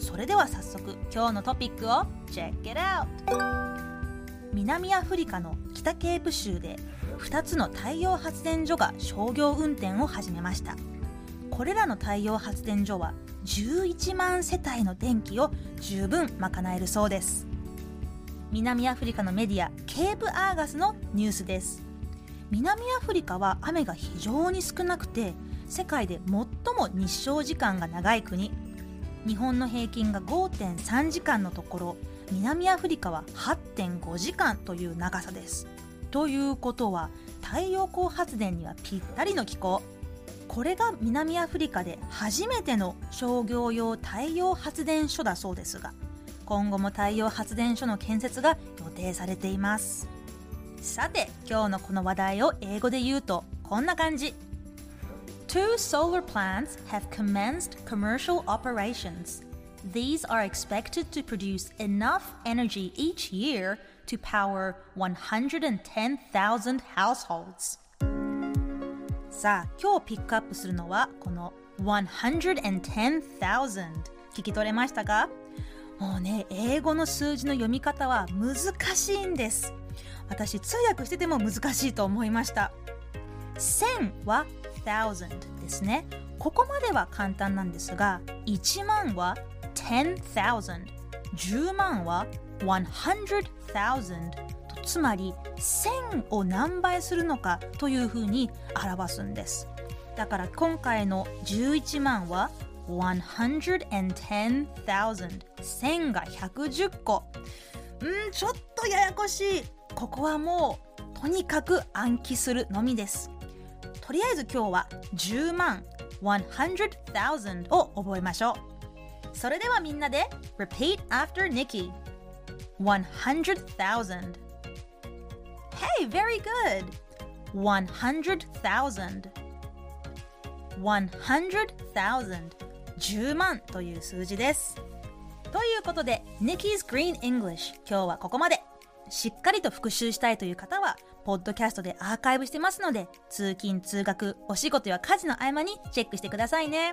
それでは早速今日のトピックを Check it out! 南アフリカの北ケープ州で2つの太陽発電所が商業運転を始めました。これらの太陽発電所は11万世帯の電気を十分賄えるそうです南アフリカのメディアケープアーガスのニュースです南アフリカは雨が非常に少なくて世界で最も日照時間が長い国日本の平均が5.3時間のところ南アフリカは8.5時間という長さです。ということは太陽光発電にはぴったりの気候。これが南アフリカで初めての商業用太陽発電所だそうですが今後も太陽発電所の建設が予定されています。さて今日のこの話題を英語で言うとこんな感じ。Two solar plants have commenced commercial operations. These are expected to produce enough energy each year to power 110,000 households. さあ今日ピックアップするのはこの110,000聞き取れましたかもうね英語の数字の読み方は難しいんです私通訳してても難しいと思いました1000は 1000ですね。ここまでは簡単なんですが1万は10,000 10万は100,000とつまり1000を何倍するのかというふうに表すんです。だから今回の11万は110,000 1000が110個。うんちょっとややこしい。ここはもうとにかく暗記するのみです。とりあえず今日は10万100,000を覚えましょうそれではみんなで Repeat after Nikki 100,000 Hey, very good. 100,000 100,000 10万という数字です。ということで、Nikki's Green English 今日はここまで。しっかりと復習したいという方は、ポッドキャストでアーカイブしてますので、通勤・通学、お仕事や家事の合間にチェックしてくださいね。